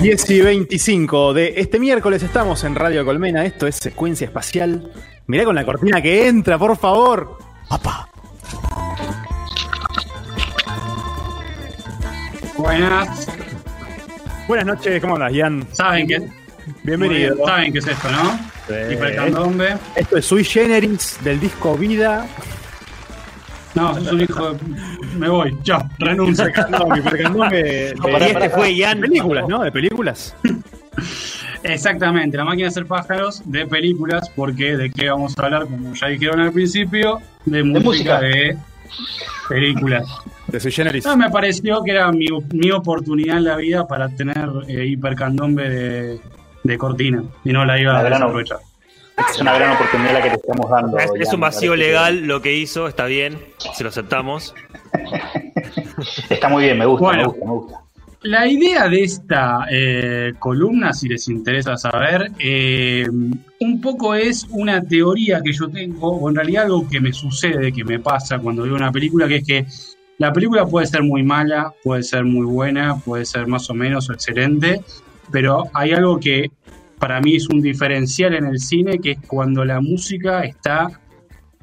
10 y 25 de este miércoles estamos en Radio Colmena. Esto es secuencia espacial. Mirá con la cortina que entra, por favor. Papá. Buenas. Buenas noches, ¿cómo andas, Ian? ¿Saben qué? Bienvenido. Bien, Saben qué es esto, ¿no? Sí. Hipercandombe. Esto es Sui Generis del disco Vida. No, es un hijo de... Me voy, ya, renuncio. Hipercandombe, hipercandombe de, No, pará, fue. Ian. De películas, ¿no? De películas. Exactamente, la máquina de hacer pájaros de películas, porque de qué vamos a hablar, como ya dijeron al principio, de música música. de películas. De Sui Generis. No, me pareció que era mi, mi oportunidad en la vida para tener eh, hipercandombe de, de cortina y no la iba a La gran desaprovechar. Es una gran oportunidad la que te estamos dando. Es, un vacío legal lo que hizo, está bien, se lo aceptamos. Está muy bien, me gusta, Bueno. me gusta, me gusta. La idea de esta eh, columna, si les interesa saber, eh, un poco es una teoría que yo tengo, o en realidad algo que me sucede, que me pasa cuando veo una película, que es que la película puede ser muy mala, puede ser muy buena, puede ser más o menos o excelente, pero hay algo que para mí es un diferencial en el cine, que es cuando la música está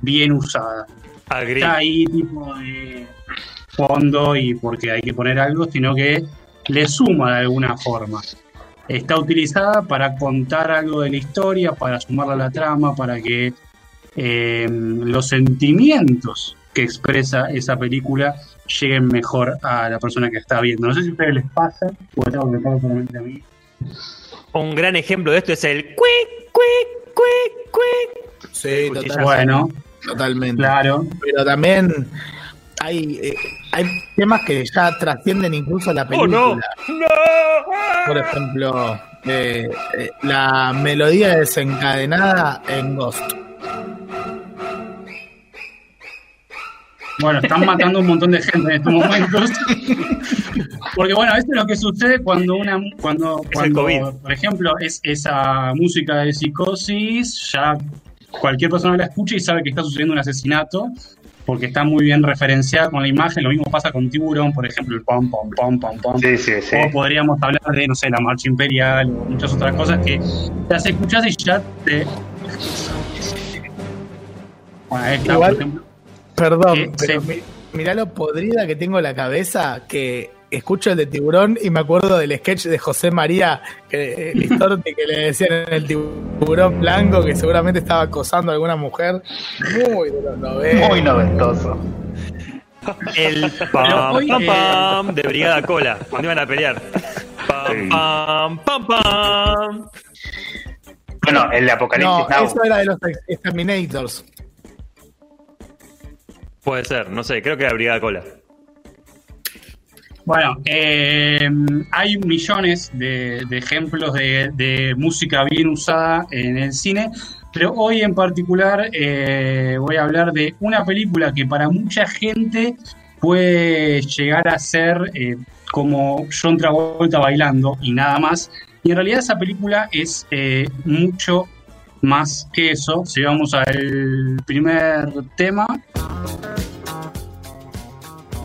bien usada Agri. está ahí tipo de fondo y porque hay que poner algo, sino que le suma de alguna forma. Está utilizada para contar algo de la historia, para sumarla a la trama, para que eh, los sentimientos que expresa esa película lleguen mejor a la persona que está viendo. No sé si a ustedes les pasa, o algo que solamente a mí. Un gran ejemplo de esto es el quick, quick, quick, quick. Sí, Cuchillo. total- Bueno, totalmente. claro. Pero también hay, eh, hay temas que ya trascienden incluso la ¡Oh, película. no! ¡No! Por ejemplo, eh, eh, la melodía desencadenada en Ghost. Bueno, están matando un montón de gente en estos momentos. Porque bueno, esto es lo que sucede cuando una cuando, el cuando COVID. por ejemplo, es esa música de psicosis, ya cualquier persona la escucha y sabe que está sucediendo un asesinato, porque está muy bien referenciada con la imagen. Lo mismo pasa con Tiburón, por ejemplo, el pom pom pom pom pom. Sí, sí, sí. O podríamos hablar de, no sé, la marcha imperial o muchas otras cosas que las escuchas y ya te. Bueno, esta, Igual- por ejemplo. Perdón, pero mi- mirá lo podrida que tengo en la cabeza que escucho el de tiburón y me acuerdo del sketch de José María, que, el Listorti, que le decían en el tiburón blanco que seguramente estaba acosando a alguna mujer. Muy de los 90. Muy noventoso. El pam, hoy, pam, eh, pam de Brigada Cola, cuando iban a pelear. Pam, pam, pam, pam. Bueno, el de Apocalipsis No, Now. eso era de los Exterminators. Puede ser, no sé, creo que era Brigada Cola. Bueno, eh, hay millones de, ejemplos de, de música bien usada en el cine, pero hoy en particular eh, voy a hablar de una película que para mucha gente puede llegar a ser eh, como John Travolta bailando y nada más. Y en realidad esa película es eh, mucho más que eso. Si vamos al primer tema,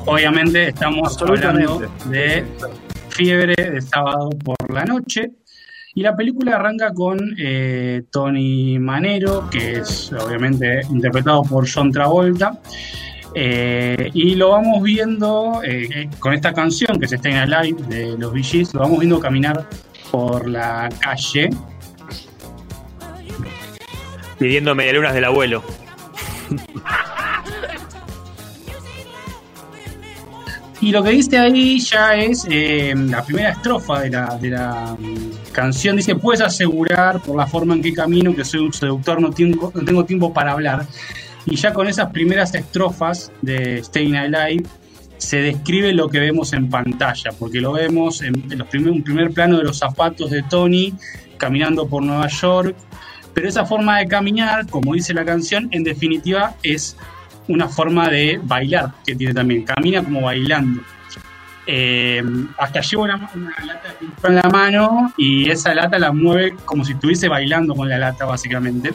obviamente estamos hablando de Fiebre de sábado por la noche. Y la película arranca con eh, Tony Manero, que es obviamente interpretado por John Travolta. Eh, y lo vamos viendo eh, eh, con esta canción que se está en el live de los VGs, lo vamos viendo caminar por la calle. Pidiendo medialunas del abuelo. Y lo que dice ahí ya es eh, la primera estrofa de la, de la mm, canción. Dice, puedes asegurar por la forma en que camino que soy un seductor, no tengo, no tengo tiempo para hablar. Y ya con esas primeras estrofas de Staying Alive se describe lo que vemos en pantalla, porque lo vemos en, en los primer, un primer plano de los zapatos de Tony caminando por Nueva York. Pero esa forma de caminar, como dice la canción, en definitiva es una forma de bailar que tiene también. Camina como bailando. Eh, hasta lleva una, una lata de pintura en la mano y esa lata la mueve como si estuviese bailando con la lata, básicamente.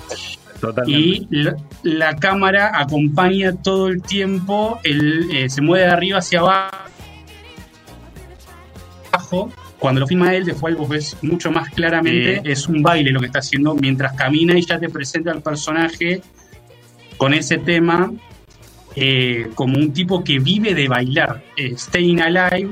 Totalmente. y la, la cámara acompaña todo el tiempo, el, eh, se mueve de arriba hacia abajo. Cuando lo filma él, después vos ves mucho más claramente, es un baile lo que está haciendo mientras camina y ya te presenta al personaje con ese tema eh, como un tipo que vive de bailar. Eh, staying alive,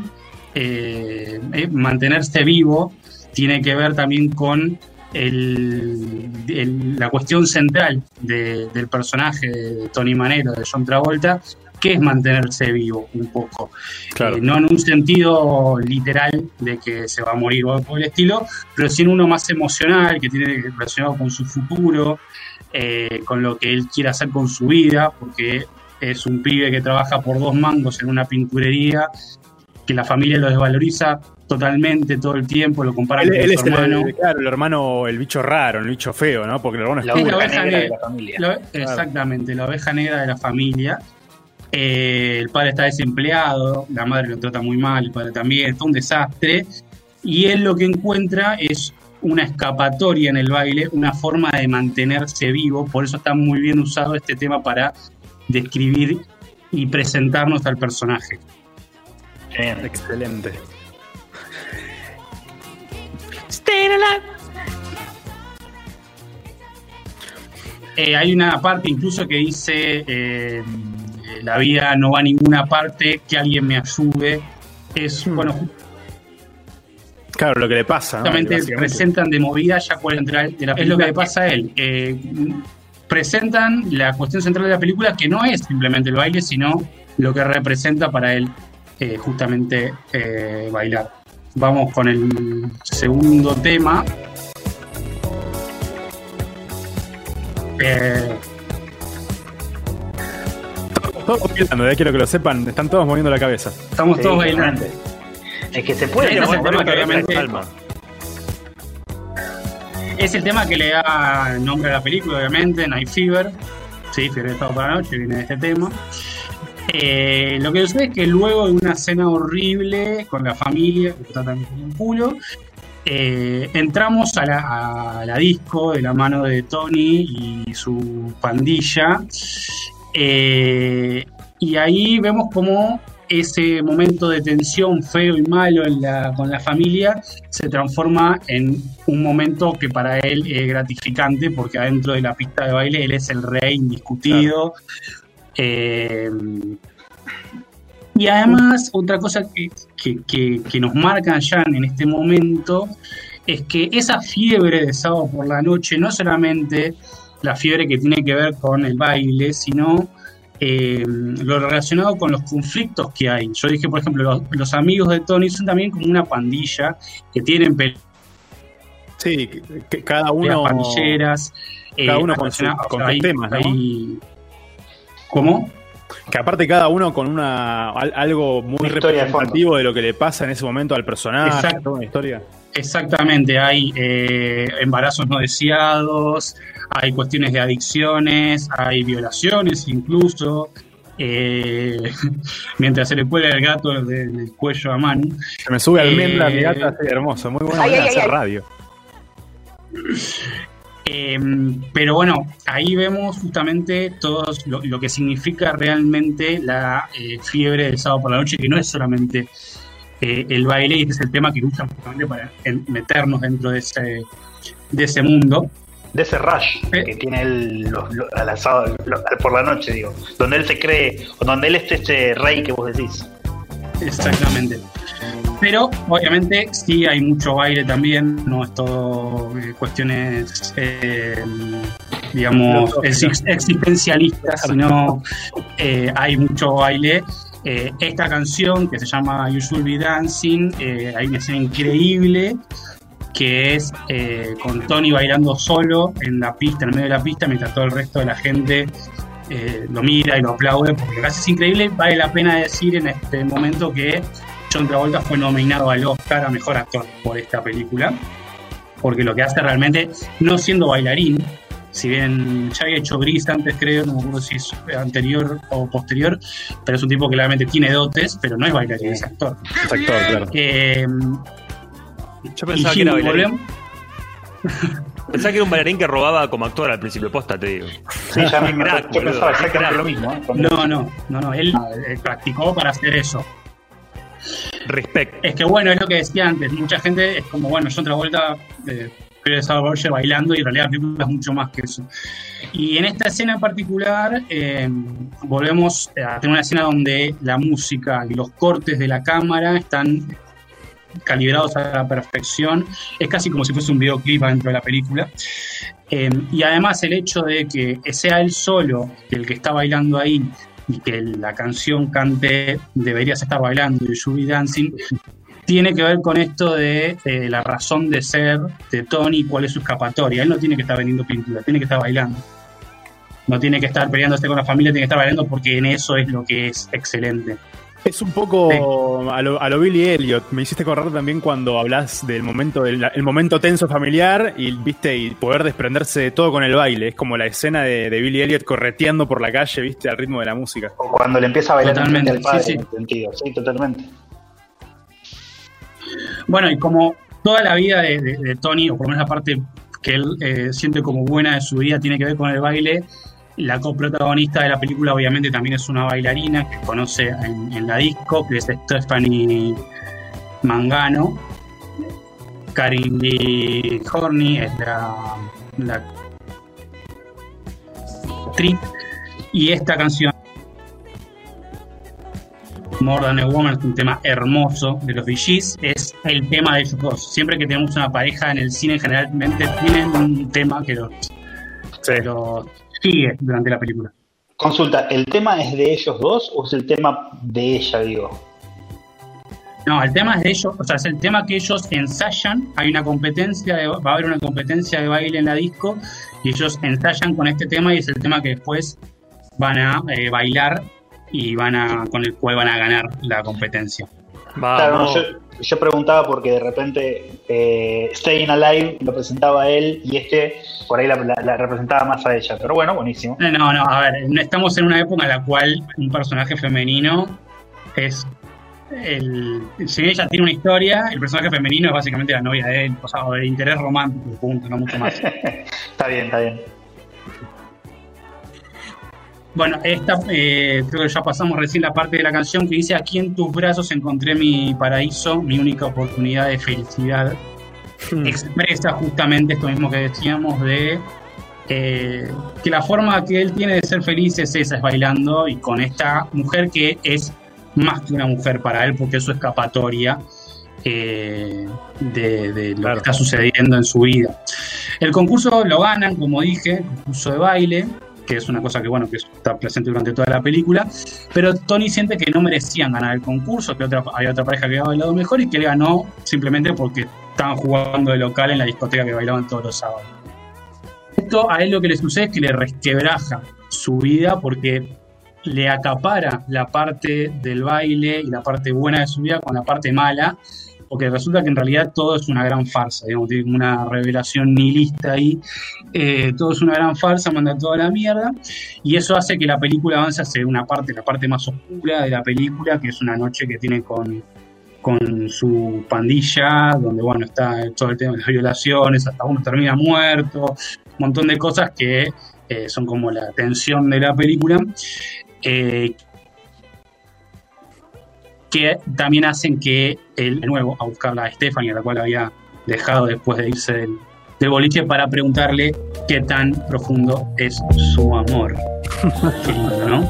eh, eh, mantenerse vivo, tiene que ver también con el- el- la cuestión central de- del personaje de Tony Manero, de John Travolta, que es mantenerse vivo un poco. Claro. Eh, no en un sentido literal de que se va a morir o algo por el estilo, pero sí en uno más emocional, que tiene relacionado con su futuro, eh, con lo que él quiere hacer con su vida, porque es un pibe que trabaja por dos mangos en una pinturería, que la familia lo desvaloriza totalmente todo el tiempo, lo comparan Él, con él su es el, hermano. claro, el hermano, el bicho raro, el bicho feo, ¿no? Porque el hermano es La oveja negra de la familia. Lo- exactamente, la oveja negra de la familia. Eh, el padre está desempleado, la madre lo trata muy mal, el padre también, está un desastre. Y él lo que encuentra es una escapatoria en el baile, una forma de mantenerse vivo. Por eso está muy bien usado este tema para describir y presentarnos al personaje. Bien. Excelente. Staying alive. Eh, hay una parte incluso que dice, eh, la vida no va a ninguna parte, que alguien me ayude. Es, Hmm. bueno, Claro, lo que le pasa. ¿no? justamente Básicamente. presentan de movida ya cuál entrar de la es lo que le pasa a él. Eh, presentan la cuestión central de la película que no es simplemente el baile, sino lo que representa para él eh, justamente eh, bailar. Vamos con el segundo tema. Eh, Todos bailando, eh, quiero que lo sepan, están todos moviendo la cabeza. estamos Sí, todos bailando. Es que se puede Sí, ¿no? Calma. Es el tema que le da nombre a la película, obviamente, Night Fever. Sí, Fiebre de para la Noche, viene de este tema. Eh, lo que sucede es que luego de una cena horrible con la familia, que está también como un culo, eh, entramos a la, disco de la mano de Tony y su pandilla. Eh, y ahí vemos como ese momento de tensión feo y malo con la familia se transforma en un momento que para él es gratificante porque adentro de la pista de baile él es el rey indiscutido. Eh, y además, otra cosa que, que- que- nos marcan ya en este momento es que esa fiebre de sábado por la noche no solamente la fiebre que tiene que ver con el baile, sino eh, lo relacionado con los conflictos que hay. Yo dije, por ejemplo, los, los amigos de Tony son también como una pandilla que tienen peleas Sí, que, que cada uno. pandilleras. eh, cada uno con su- con o sea, sus hay- temas, ¿no? hay- ¿Cómo? Que aparte cada uno con una al- algo muy Una historia de representativo de lo que le pasa en ese momento al personaje, Exacto. toda una historia. Exactamente, hay eh, embarazos no deseados, hay cuestiones de adicciones, hay violaciones incluso. eh, mientras se le cuelga el gato de- del cuello a Manu. Se me sube Eh, almendra, mi gata, sí, hermoso, muy buena Ay, ay, hacer ay. radio. Eh, pero bueno, ahí vemos justamente todo lo, lo que significa realmente la eh, fiebre del sábado por la noche, que no es solamente eh, el baile, y este es el tema que usan justamente para en- meternos dentro de ese, de ese mundo. De ese rush Eh. que tiene él los- los- al asado, por la noche, digo. Donde él se cree, o donde él es este rey que vos decís. Exactamente. Pero obviamente sí hay mucho baile también, no es todo eh, cuestiones, eh, digamos, exis- existencialistas, sino eh, hay mucho baile. Eh, esta canción que se llama You Should Be Dancing, eh, hay una escena increíble que es eh, con Tony bailando solo en la pista, en el medio de la pista, mientras todo el resto de la gente eh, lo mira y lo aplaude, porque hace es increíble. Vale la pena decir en este momento que John Travolta fue nominado al Oscar a Mejor Actor por esta película, porque lo que hace realmente, no siendo bailarín, si bien ya había hecho Gris antes, creo, no me acuerdo si es anterior o posterior, pero es un tipo que realmente tiene dotes, pero no es bailarín, es actor. Es actor, claro. Eh, Yo pensaba que era bailarín. volvemos- Pensaba que era un bailarín que robaba como actor al principio, posta, te digo. Sí, ya me, Crack, yo pensaba exactamente lo mismo. ¿eh? No, no, no, no. Él eh, practicó para hacer eso. Respect. Es que bueno, es lo que decía antes. Mucha gente es como, bueno, yo otra vuelta eh, creo que Roger bailando y en realidad la película es mucho más que eso. Y en esta escena en particular, eh, volvemos a tener una escena donde la música y los cortes de la cámara están calibrados a la perfección. Es casi como si fuese un videoclip dentro de la película. Eh, y además el hecho de que sea él solo el que está bailando ahí y que la canción cante Deberías estar bailando y You Be Dancing, tiene que ver con esto de eh, la razón de ser de Tony cuál es su escapatoria. Él no tiene que estar vendiendo pintura, tiene que estar bailando. No tiene que estar peleándose con la familia, tiene que estar bailando porque en eso es lo que es excelente. Es un poco a, lo, a lo Billy Elliot. Me hiciste correr también cuando hablas del momento del el momento tenso familiar y viste y poder desprenderse de todo con el baile. Es como la escena de, de Billy Elliot correteando por la calle, viste, al ritmo de la música. O cuando le empieza a bailar Totalmente, al padre, sí, sí. en ese sentido. Sí, totalmente. Bueno, y como toda la vida de, de- de Tony, o por lo menos la parte que él eh, siente como buena de su vida, tiene que ver con el baile, la coprotagonista de la película obviamente también es una bailarina que conoce en, en la disco, que es Stephanie Mangano. Karin Lee Horney es la, la actriz. Y esta canción More Than a Woman, es un tema hermoso de los VGs, es el tema de ellos dos. Siempre que tenemos una pareja en el cine, generalmente tienen un tema que los, que los sigue durante la película. Consulta, ¿el tema es de ellos dos o es el tema de ella, digo? No, el tema es de ellos, o sea, es el tema que ellos ensayan. Hay una competencia, de- va a haber una competencia de baile en la disco y ellos ensayan con este tema y es el tema que después van a eh, bailar y van a con el cual van a ganar la competencia. Claro, no, yo, yo preguntaba porque de repente eh, Staying Alive lo presentaba a él y este por ahí la, la- la representaba más a ella. Pero bueno, buenísimo. No, no, a ver, no estamos en una época en la cual un personaje femenino es el. Si ella tiene una historia, el personaje femenino es básicamente la novia de él, o sea, o de interés romántico, punto, no mucho más. Está bien, está bien. Bueno, esta eh, creo que ya pasamos recién la parte de la canción que dice aquí en tus brazos encontré mi paraíso, mi única oportunidad de felicidad. Expresa justamente esto mismo que decíamos de eh, que la forma que él tiene de ser feliz es esa, es bailando y con esta mujer que es más que una mujer para él porque es su escapatoria eh, de, de lo Claro. que está sucediendo en su vida. El concurso lo ganan, como dije, concurso de baile, que es una cosa que bueno que está presente durante toda la película, pero Tony siente que no merecían ganar el concurso, que otra, había otra pareja que había bailado mejor y que él ganó simplemente porque estaban jugando de local en la discoteca que bailaban todos los sábados. Esto a él lo que le sucede es que le resquebraja su vida porque le acapara la parte del baile y la parte buena de su vida con la parte mala, porque resulta que en realidad todo es una gran farsa, digamos, tiene una revelación nihilista ahí, eh, todo es una gran farsa, manda toda la mierda, y eso hace que la película avance hacia una parte, la parte más oscura de la película, que es una noche que tiene con, con su pandilla, donde bueno, está todo el tema de las violaciones, hasta uno termina muerto, un montón de cosas que eh, son como la tensión de la película. eh, que también hacen que él, de nuevo, a buscar a Stephanie, a la cual había dejado después de irse del, del boliche, para preguntarle qué tan profundo es su amor. Qué lindo, ¿no?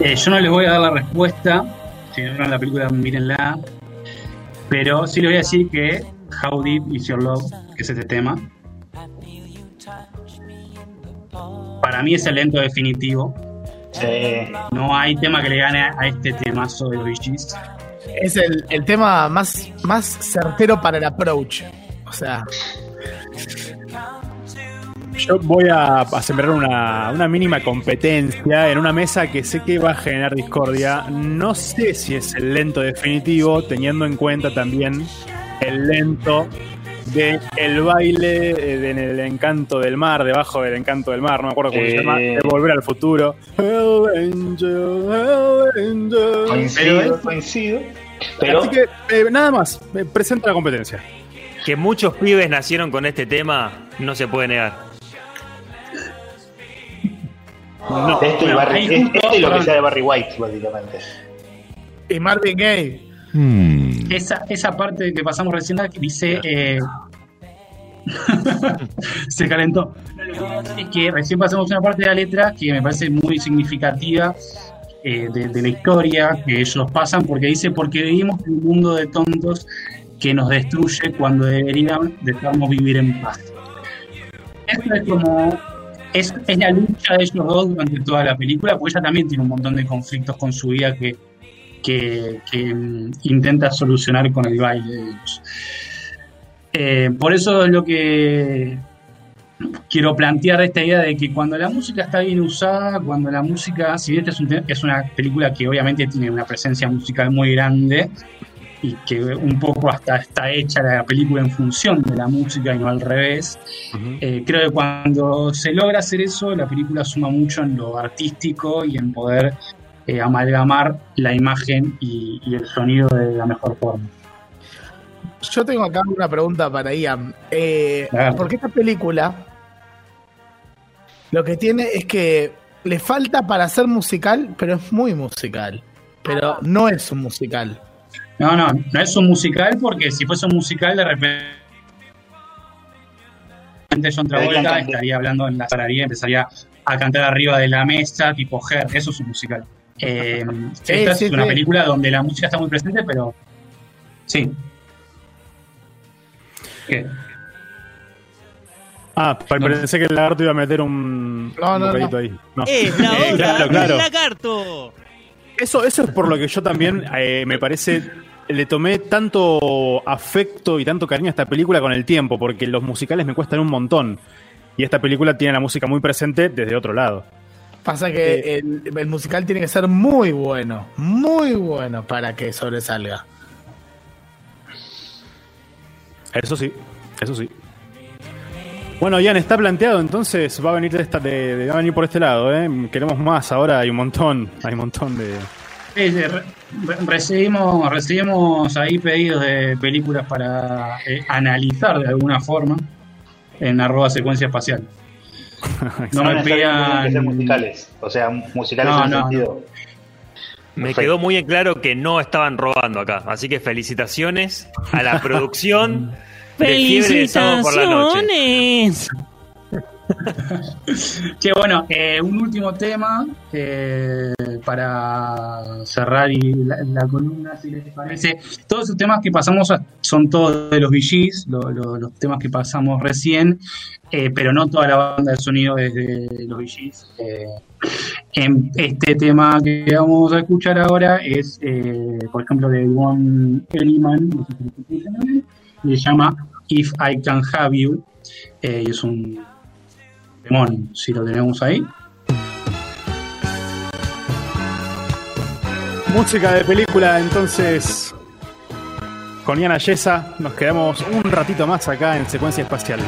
Eh, yo no les voy a dar la respuesta, si no vieron la película, mírenla. Pero sí les voy a decir que How Deep Is Your Love, que es este tema, para mí es el lento definitivo. Sí. No hay tema que le gane a este temazo de Gees. Es el, el tema más, más certero para el approach. O sea, Yo voy a, a sembrar una, una mínima competencia en una mesa que sé que va a generar discordia. No sé si es el lento definitivo, teniendo en cuenta también el lento de el baile eh, de- en el encanto del mar, debajo del encanto del mar, no me acuerdo cómo se Eh. llama, de Volver al Futuro. Hell Angel, Hell Angel. Coincido, coincido. Pero Así que eh, nada más, eh, presenta la competencia. Que muchos pibes nacieron con este tema, no se puede negar. No, este, y bueno, Barry- ahí es- justo- este y lo que sea de Barry White, básicamente. Y Marvin Gaye. Esa, esa parte que pasamos recién que dice. eh, se calentó. Es que recién pasamos una parte de la letra que me parece muy significativa eh, de, de la historia que ellos pasan, porque dice: Porque vivimos en un mundo de tontos que nos destruye cuando deberíamos vivir en paz. Esto es como. Es, es la lucha de ellos dos durante toda la película, porque ella también tiene un montón de conflictos con su vida que, que, que, intenta solucionar con el baile. digamos. Eh, por eso es lo que quiero plantear esta idea de que cuando la música está bien usada, cuando la música, si bien esta es, un te- es una película que obviamente tiene una presencia musical muy grande y que un poco hasta está hecha la película en función de la música y no al revés, eh, creo que cuando se logra hacer eso, la película suma mucho en lo artístico y en poder eh, amalgamar la imagen y, y el sonido de la mejor forma. Yo tengo acá una pregunta para Ian. Eh, porque esta película lo que tiene es que le falta para ser musical, pero es muy musical. Pero no es un musical. No, no, no es un musical porque si fuese un musical de repente John Travolta estaría hablando en la salaría, empezaría a cantar arriba de la mesa, tipo Her, eso es un musical. Eh, Sí, esta sí, es una sí. película donde la música está muy presente, pero sí. ¿Qué? Ah, pensé que el lagarto iba a meter un, No, no, no. ahí. No. Es la Eh, hora claro, lagarto. Eso, eso es por lo que yo también eh, me parece. Le tomé tanto afecto y tanto cariño a esta película con el tiempo, porque los musicales me cuestan un montón. Y esta película tiene la música muy presente desde otro lado. Pasa que el, el musical tiene que ser muy bueno, muy bueno para que sobresalga. Eso sí, eso sí. Bueno, Ian, está planteado, entonces va a venir de esta, de, de- va a venir por este lado, ¿eh? Queremos más ahora, hay un montón, hay un montón de. Sí, sí, re- re- recibimos, recibimos ahí pedidos de películas para eh, analizar de alguna forma en arroba secuencia espacial. No me tienen que musicales. O sea, musicales No, en el no, sentido. Me Perfecto. quedó muy en claro que no estaban robando acá. Así que felicitaciones a la producción de Fiebre de por la Noche. Que bueno, eh, un último tema eh, para cerrar y la, columna, si les parece. Todos esos temas que pasamos son todos de los VGs, lo- lo- los temas que pasamos recién, eh, pero no toda la banda de sonido es de los VGs. En este tema que vamos a escuchar ahora es, por ejemplo, de One Elliman, no se llama If I Can Have You, y es un Si lo tenemos ahí. Música de película, entonces. Con Iana Yesa nos quedamos un ratito más acá en secuencia espacial.